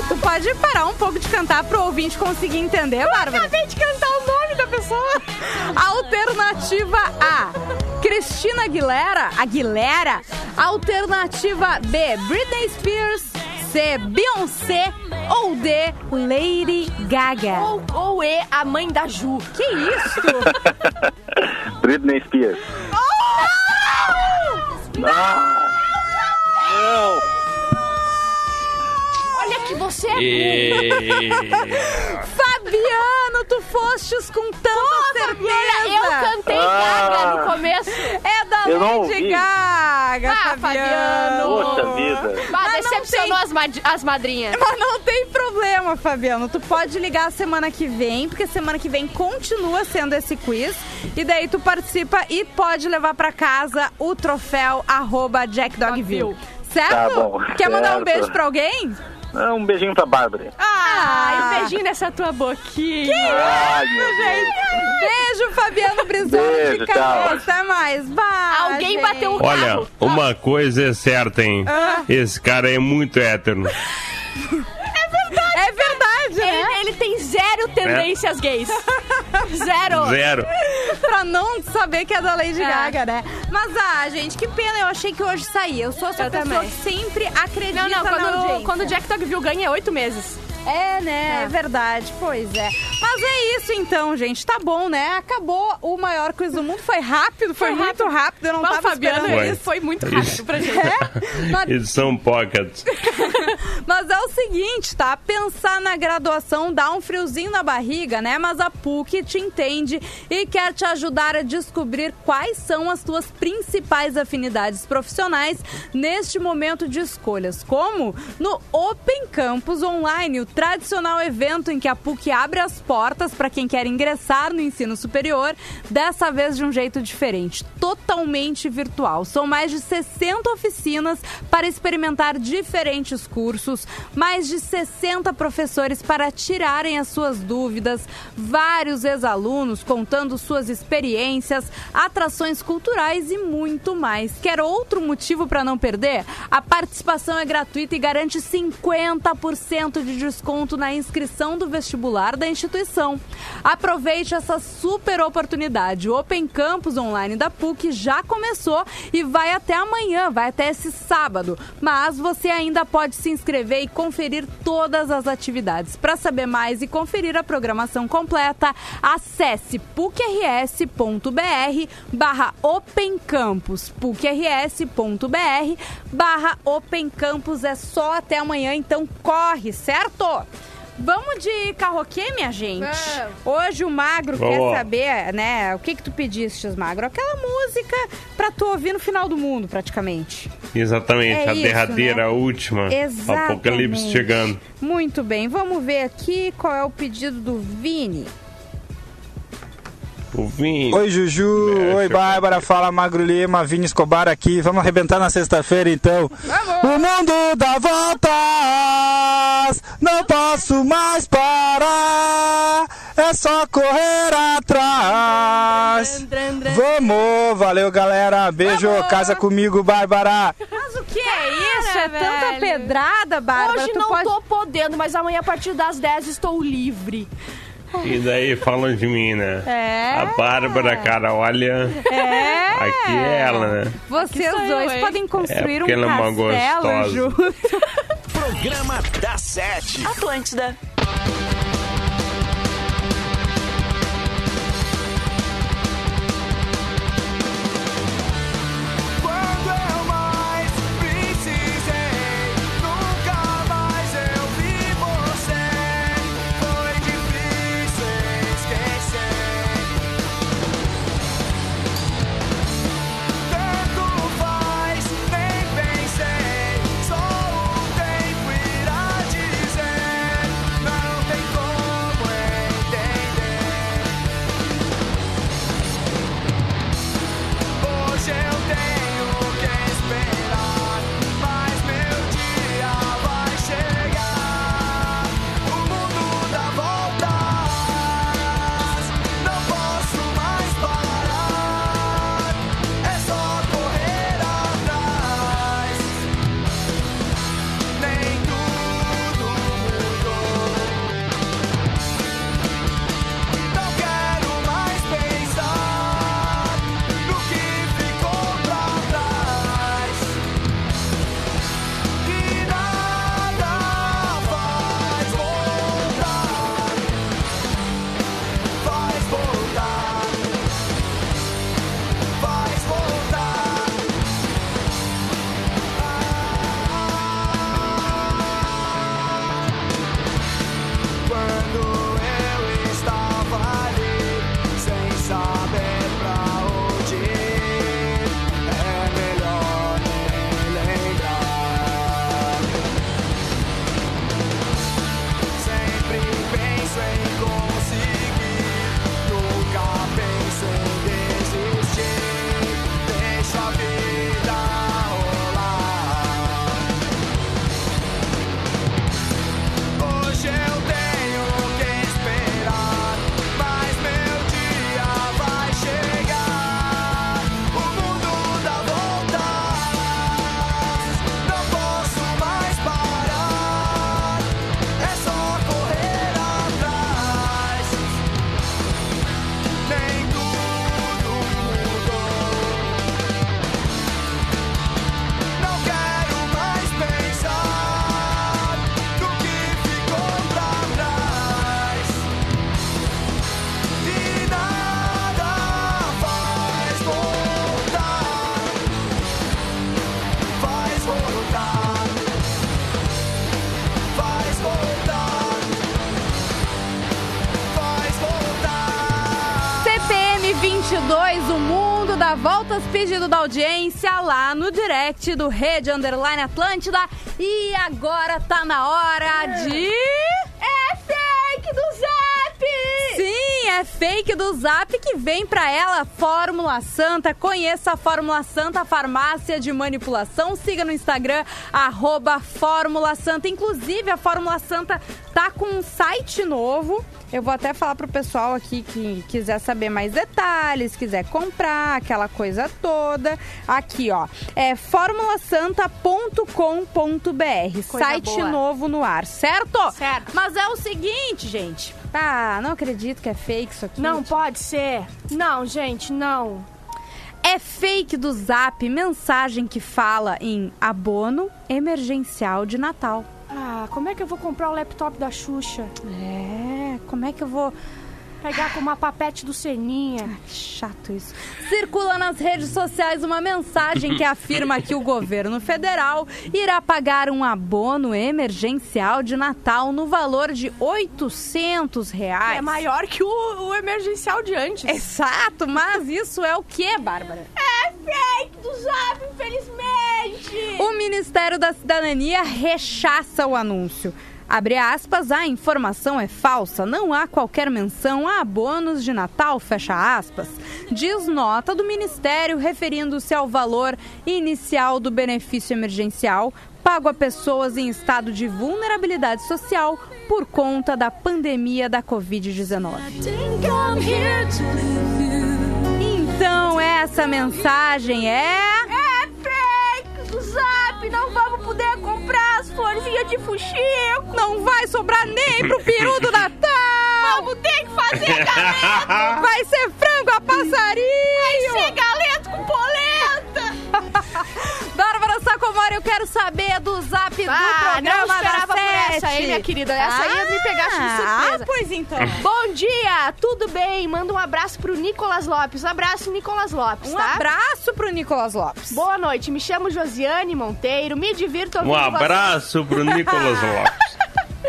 Speaker 5: Tu pode parar um pouco de cantar pro ouvinte conseguir entender, Bárbara?
Speaker 3: acabei de cantar o nome da pessoa. (laughs)
Speaker 5: Alternativa A. Cristina Aguilera, Aguilera. Alternativa B. Britney Spears. C. Beyoncé. Ou D. Lady Gaga.
Speaker 3: Ou, ou E, a mãe da Ju.
Speaker 5: Que isso? (laughs)
Speaker 20: Britney Spears. Ah, não!
Speaker 3: Olha que você é (laughs)
Speaker 5: Fabiano, tu fostes com tanta certeza.
Speaker 3: Eu cantei
Speaker 20: Ah.
Speaker 3: Gaga no começo.
Speaker 5: É da
Speaker 20: Eu não
Speaker 5: Lady
Speaker 20: ouvi.
Speaker 5: Gaga,
Speaker 3: Ah,
Speaker 5: Fabiano.
Speaker 20: Poxa vida.
Speaker 3: Decepcionou as, mad- as madrinhas.
Speaker 5: Mas não tem problema, Fabiano. Tu pode ligar semana que vem, porque semana que vem continua sendo esse quiz. E daí tu participa e pode levar pra casa o troféu arroba JackDogVille. Certo?
Speaker 20: Tá bom,
Speaker 5: Quer mandar um beijo pra alguém?
Speaker 20: Ah, Um beijinho pra Bárbara.
Speaker 3: Ai, um beijinho nessa tua boquinha.
Speaker 20: Ai, meu Deus.
Speaker 5: Beijo, Fabiano Brizola de. Canoas. Até mais. Vai,
Speaker 3: Bateu o
Speaker 4: Olha,
Speaker 3: carro.
Speaker 4: uma coisa é certa, hein?
Speaker 5: Ah.
Speaker 4: Esse cara é muito hétero. (laughs)
Speaker 5: É verdade, né?
Speaker 3: Ele, ele tem zero tendências gays. (laughs) Zero.
Speaker 4: Zero.
Speaker 5: pra não saber que é da Lady
Speaker 3: É.
Speaker 5: Gaga, né? Mas, ah, gente, que pena. Eu achei que hoje saía. Eu sou essa
Speaker 3: Eu
Speaker 5: pessoa
Speaker 3: também.
Speaker 5: que sempre acredita
Speaker 3: Não, não,
Speaker 5: na
Speaker 3: quando,
Speaker 5: audiência.
Speaker 3: quando o Jack Dogville ganha é oito meses.
Speaker 5: É, né? É. verdade. Pois é. Mas é isso então, gente. Tá bom, né? Acabou o maior quiz do mundo. Foi rápido, foi, muito rápido. Eu não
Speaker 3: Mas,
Speaker 5: tava
Speaker 3: Fabiana,
Speaker 5: esperando
Speaker 4: Foi.
Speaker 5: isso.
Speaker 3: Foi muito
Speaker 4: Isso.
Speaker 3: rápido pra gente. (laughs)
Speaker 5: É? (laughs)
Speaker 4: Edição Pocket. (laughs)
Speaker 5: Mas é o seguinte, tá? Pensar na graduação dá um friozinho na barriga, né? Mas a PUC te entende e quer te ajudar a descobrir quais são as tuas principais afinidades profissionais neste momento de escolhas. Como? No Open Campus Online, o tradicional evento em que a PUC abre as portas para quem quer ingressar no ensino superior, dessa vez de um jeito diferente, totalmente virtual. São mais de 60 oficinas para experimentar diferentes cursos, mais de 60 professores para tirarem as suas dúvidas, vários ex-alunos contando suas experiências, atrações culturais e muito mais. Quer outro motivo para não perder? A participação é gratuita e garante 50% de desconto na inscrição do vestibular da instituição. Aproveite essa super oportunidade. O Open Campus Online da PUC já começou e vai até amanhã, vai até esse sábado. Mas você ainda pode se inscrever e conferir todas as atividades. Para saber mais e conferir a programação completa, acesse pucrs.br barra Open Campus. pucrs.br barra Open Campus. É só até amanhã, então corre, certo? Vamos de carroquê, minha gente? Hoje o Magro
Speaker 4: Vamos.
Speaker 5: quer saber, né? O que que tu pediste, Magro? Aquela música pra tu ouvir no final do mundo, praticamente.
Speaker 4: Exatamente,
Speaker 5: É
Speaker 4: a
Speaker 5: isso,
Speaker 4: derradeira,
Speaker 5: né?
Speaker 4: a última.
Speaker 5: Exatamente.
Speaker 4: Apocalipse chegando.
Speaker 5: Muito bem, vamos ver aqui qual é o pedido do Vini.
Speaker 4: O Vini.
Speaker 21: Oi, Juju. Oi, Bárbara. Fala, Magro Lima. Vini Escobar aqui. Vamos arrebentar na sexta-feira, então. O mundo dá voltas. Não posso mais parar. É só correr atrás. Vamos. Valeu, galera. Beijo. Casa comigo, Bárbara.
Speaker 5: Mas o que é isso? É tanta pedrada, Bárbara.
Speaker 3: Hoje
Speaker 5: tu
Speaker 3: não
Speaker 5: pode...
Speaker 3: tô podendo, mas amanhã a partir das 10 estou livre.
Speaker 4: E daí falam de mim, né?
Speaker 5: É.
Speaker 4: A Bárbara, cara, olha.
Speaker 5: É.
Speaker 4: Aqui é ela, né?
Speaker 5: Vocês dois
Speaker 3: hein?
Speaker 5: podem construir
Speaker 4: É,
Speaker 5: um
Speaker 4: ela é uma
Speaker 5: castelo
Speaker 4: gostosa.
Speaker 5: juntos.
Speaker 2: Programa da Sete.
Speaker 9: Atlântida.
Speaker 5: Do Rede Underline Atlântida. E agora tá na hora de. É fake do Zap! Sim, é fake do Zap vem pra ela, Fórmula Santa. Conheça a Fórmula Santa, farmácia de manipulação. Siga no Instagram, arroba Fórmula Santa. Inclusive, a Fórmula Santa tá com um site novo. Eu vou até falar pro pessoal aqui que quiser saber mais detalhes, quiser comprar, aquela coisa toda. Aqui, ó, é formulasanta.com.br. Site
Speaker 3: boa.
Speaker 5: novo no ar, certo?
Speaker 3: Certo.
Speaker 5: Mas é o seguinte, gente. Ah, não acredito que é fake isso aqui.
Speaker 3: Não pode ser. Não, gente, não.
Speaker 5: É fake do Zap mensagem que fala em abono emergencial de Natal.
Speaker 3: Ah, como é que eu vou comprar o laptop da Xuxa?
Speaker 5: É, como é que eu vou
Speaker 3: pegar com uma papete do Seninha?
Speaker 5: chato isso. Circula nas redes sociais uma mensagem que afirma que o governo federal irá pagar um abono emergencial de Natal no valor de 800 reais.
Speaker 3: É maior que o, o emergencial de antes.
Speaker 5: Exato, mas isso é o que, Bárbara?
Speaker 3: É fake do Zap, infelizmente.
Speaker 5: O Ministério da Cidadania rechaça o anúncio. Abre aspas, a informação é falsa, não há qualquer menção a bônus de Natal, fecha aspas. Diz nota do Ministério referindo-se ao valor inicial do benefício emergencial pago a pessoas em estado de vulnerabilidade social por conta da pandemia da Covid-19. Então, essa mensagem é. Sobrar nem pro peru do Natal!
Speaker 3: Vamos ter que fazer (laughs) galeto!
Speaker 5: Vai ser frango a passarinho!
Speaker 3: Vai ser galeto com polenta! (laughs)
Speaker 5: Bárbara Sacomori, eu quero saber do zap do
Speaker 3: Ah,
Speaker 5: programa
Speaker 3: não esperava
Speaker 5: da
Speaker 3: por essa, hein, minha querida? Essa aí ia me pegar de surpresa.
Speaker 5: Ah, pois então. (laughs)
Speaker 3: Bom dia, tudo bem? Manda um abraço pro Nicolas Lopes. Abraço, Nicolas Lopes,
Speaker 5: Um
Speaker 3: tá?
Speaker 5: abraço pro Nicolas Lopes.
Speaker 3: Boa noite, me chamo Josiane Monteiro, me divirto
Speaker 4: Um
Speaker 3: ouvindo vocês.
Speaker 4: abraço pro Nicolas Lopes.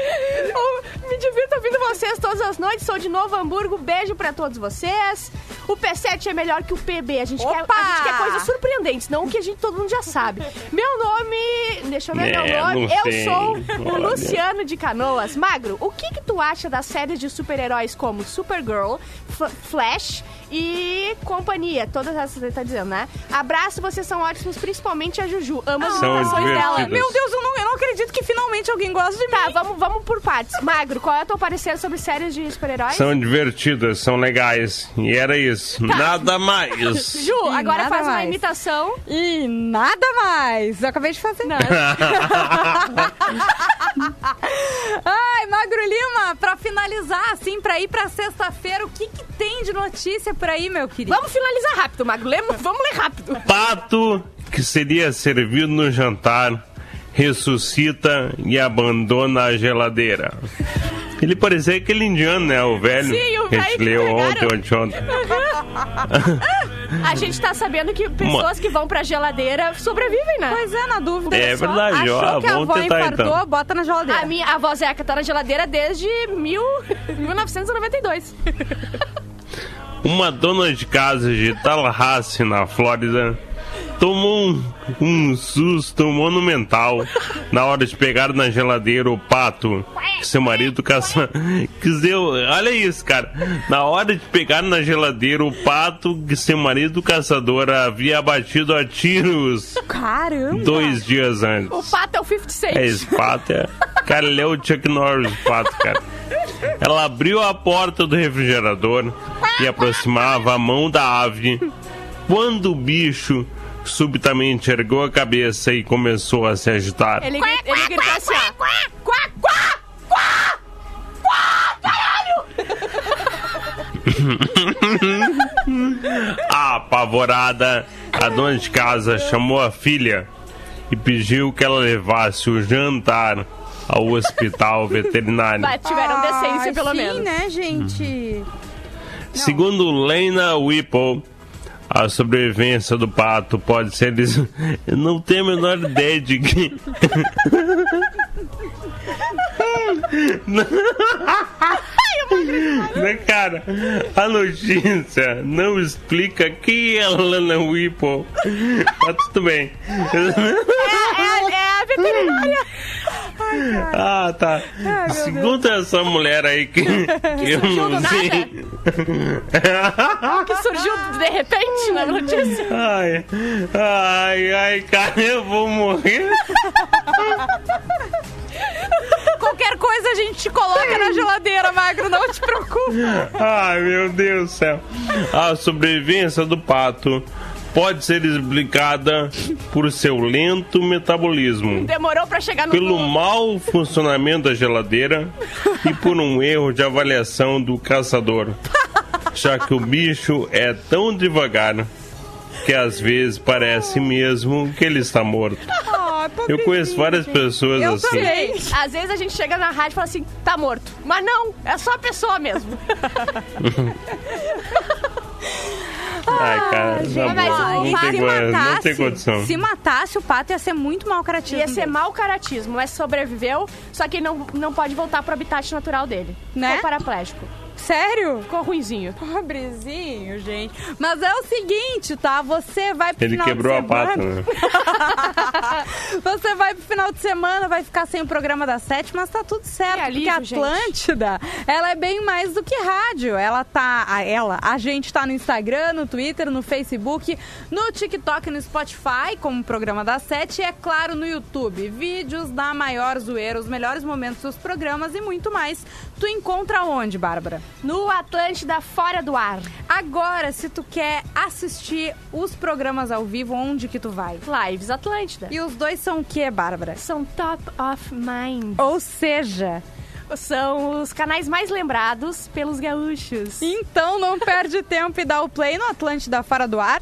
Speaker 3: Om, divirto ouvindo vocês todas as noites. Sou de Novo Hamburgo. Beijo pra todos vocês. O P7 é melhor que o PB. A gente, quer, a gente quer coisas surpreendentes, não o que a gente todo mundo já sabe. Meu nome. Deixa eu ver
Speaker 4: É,
Speaker 3: meu nome.
Speaker 4: não
Speaker 3: Eu
Speaker 4: sei.
Speaker 3: sou o. Luciano de Canoas. Magro, o que, que tu acha das séries de super-heróis como Supergirl, F- Flash e companhia? Todas essas você tá dizendo, né? Abraço, vocês são ótimos, principalmente a Juju. Amo as imitações dela.
Speaker 5: Meu Deus, eu não, eu não acredito que finalmente alguém gosta de
Speaker 3: Tá,
Speaker 5: mim.
Speaker 3: vamos, vamos por partes. Magro, qual é o teu parecer sobre séries de super-heróis?
Speaker 4: São divertidas, são legais. E era isso. Nada mais. (laughs)
Speaker 3: Ju,
Speaker 5: E
Speaker 3: agora faz uma
Speaker 5: mais.
Speaker 3: imitação.
Speaker 5: E nada mais. Eu acabei de fazer. (laughs) Ai, Magro Lima, pra finalizar, assim, pra ir pra sexta-feira, o que, que tem de notícia por aí, meu querido?
Speaker 3: Vamos finalizar rápido, Magro. Lembra? Vamos ler rápido.
Speaker 4: Pato que seria servido no jantar ressuscita e abandona a geladeira. Ele parecia aquele indiano, né? O velho.
Speaker 3: Sim, o
Speaker 4: que a
Speaker 3: velho
Speaker 4: gente
Speaker 3: que
Speaker 4: leu ontem, ontem, ontem.
Speaker 3: A gente tá sabendo que pessoas que vão pra geladeira sobrevivem, né?
Speaker 5: Pois é, na dúvida.
Speaker 4: É
Speaker 5: só.
Speaker 4: verdade,
Speaker 5: Achou
Speaker 4: ó,
Speaker 5: que a
Speaker 4: vamos
Speaker 5: avó
Speaker 4: tentar,
Speaker 5: infartou,
Speaker 4: então.
Speaker 5: bota na geladeira.
Speaker 3: A minha avó Zeca tá na geladeira desde mil... (laughs) 1992.
Speaker 4: Uma dona de casa de Tallahassee, na Flórida, tomou um, um susto monumental na hora de pegar na geladeira o pato que seu marido caça. Que deu, olha isso, cara. Na hora de pegar na geladeira o pato que seu marido caçador havia abatido a tiros
Speaker 5: Caramba!
Speaker 4: dois dias antes.
Speaker 3: O pato é o 50 Cent.
Speaker 4: É, esse pato é. Cara, ele é o Chuck Norris, o pato, cara. Ela abriu a porta do refrigerador e aproximava a mão da ave quando o bicho subitamente ergueu a cabeça e começou a se agitar.
Speaker 3: Ele, grita- ele gritou assim, ó. Quá, quá, quá, quá, quá, caralho! (laughs)
Speaker 4: Apavorada, a dona de casa chamou a filha e pediu que ela levasse o jantar ao hospital (laughs) veterinário.
Speaker 3: Mas tiveram decência,
Speaker 5: Ai,
Speaker 3: pelo
Speaker 5: sim,
Speaker 3: menos.
Speaker 5: né, gente?
Speaker 4: Segundo Lena Whipple, a sobrevivência do pato pode ser. des- Eu não tenho a menor ideia de que.
Speaker 3: Ai, o
Speaker 4: Né, cara, a notícia não explica quem é a Lana Whipple. Mas tudo bem.
Speaker 3: É, é, é a veterinária.
Speaker 4: Ah, tá. Segundo essa mulher aí que, que (laughs) eu
Speaker 3: surgiu
Speaker 4: não sei. (laughs)
Speaker 3: que surgiu de repente na notícia.
Speaker 4: Ai, ai, ai, cara, eu vou morrer.
Speaker 5: Qualquer coisa a gente te coloca na geladeira, Magro, não te preocupe.
Speaker 4: Ai, meu Deus do céu. A sobrevivência do pato pode ser explicada por seu lento metabolismo.
Speaker 3: Demorou pra chegar no
Speaker 4: Pelo mau funcionamento da geladeira e por um erro de avaliação do caçador, já que o bicho é tão devagar que às vezes parece mesmo que ele está morto. Eu conheço várias pessoas
Speaker 3: Eu
Speaker 4: assim.
Speaker 3: também. Às vezes a gente chega na rádio e fala assim, tá morto. Mas não, é só a pessoa mesmo. (laughs)
Speaker 4: Ai, cara,
Speaker 5: Gente,
Speaker 4: na
Speaker 5: mas
Speaker 4: não, tem, não
Speaker 5: matasse,
Speaker 4: tem condição.
Speaker 5: Se matasse o pato, ia ser muito mau caratismo.
Speaker 3: Ia ser mau caratismo, mas sobreviveu, só que não, não pode voltar pro habitat natural dele.
Speaker 5: Né?
Speaker 3: Ficou paraplégico.
Speaker 5: Sério?
Speaker 3: Ficou ruinzinho.
Speaker 5: Pobrezinho, gente. Mas é o seguinte, tá? Você vai pro
Speaker 4: Ele
Speaker 5: final
Speaker 4: quebrou a
Speaker 5: de semana.
Speaker 4: pata, né? (laughs)
Speaker 5: Você vai pro final de semana, vai ficar sem o programa da Sete, mas tá tudo certo.
Speaker 3: alívio,
Speaker 5: porque a
Speaker 3: gente.
Speaker 5: Atlântida, ela é bem mais do que rádio. Ela tá. A, ela, a gente tá no Instagram, no Twitter, no Facebook, no TikTok, no Spotify, como programa da Sete, e é claro, no YouTube. Vídeos da maior zoeira, os melhores momentos dos programas e muito mais. Tu encontra onde, Bárbara?
Speaker 3: No Atlântida Fora do Ar.
Speaker 5: Agora, se tu quer assistir os programas ao vivo, onde que tu vai?
Speaker 3: Lives Atlântida.
Speaker 5: E os dois são o que, Bárbara?
Speaker 3: São Top of Mind.
Speaker 5: Ou seja,
Speaker 3: São os canais mais lembrados pelos gaúchos.
Speaker 5: então não perde tempo e dá o play no Atlântida Fora do Ar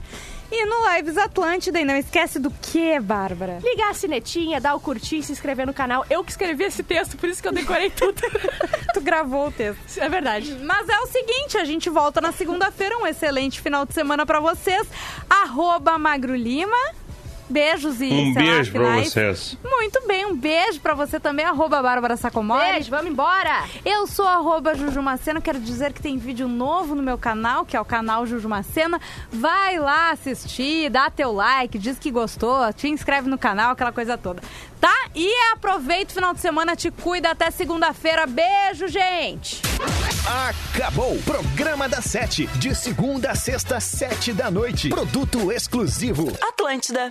Speaker 5: e no Lives Atlântida. E não esquece do que, Bárbara?
Speaker 3: Ligar a sinetinha, dar o curtir, se inscrever no canal. Eu que escrevi esse texto, por isso que eu decorei tudo. (laughs)
Speaker 5: tu gravou o texto.
Speaker 3: É verdade.
Speaker 5: Mas é o seguinte, a gente volta na segunda-feira. Um excelente final de semana pra vocês. Arroba Magro Lima. Beijos e
Speaker 4: Um
Speaker 5: sei lá,
Speaker 4: beijo pra
Speaker 5: finais.
Speaker 4: vocês.
Speaker 5: Muito bem, um beijo pra você também, arroba Bárbara Sacomori.
Speaker 3: Beijo, vamos embora.
Speaker 5: Eu sou arroba Jujumacena, quero dizer que tem vídeo novo no meu canal, que é o canal Jujumacena. Vai lá assistir, dá teu like, diz que gostou, te inscreve no canal, aquela coisa toda. Tá? E aproveita o final de semana, te cuida até segunda-feira. Beijo, gente!
Speaker 2: Acabou! Programa da Sete, de segunda a sexta, sete da noite. Produto exclusivo.
Speaker 12: Atlântida.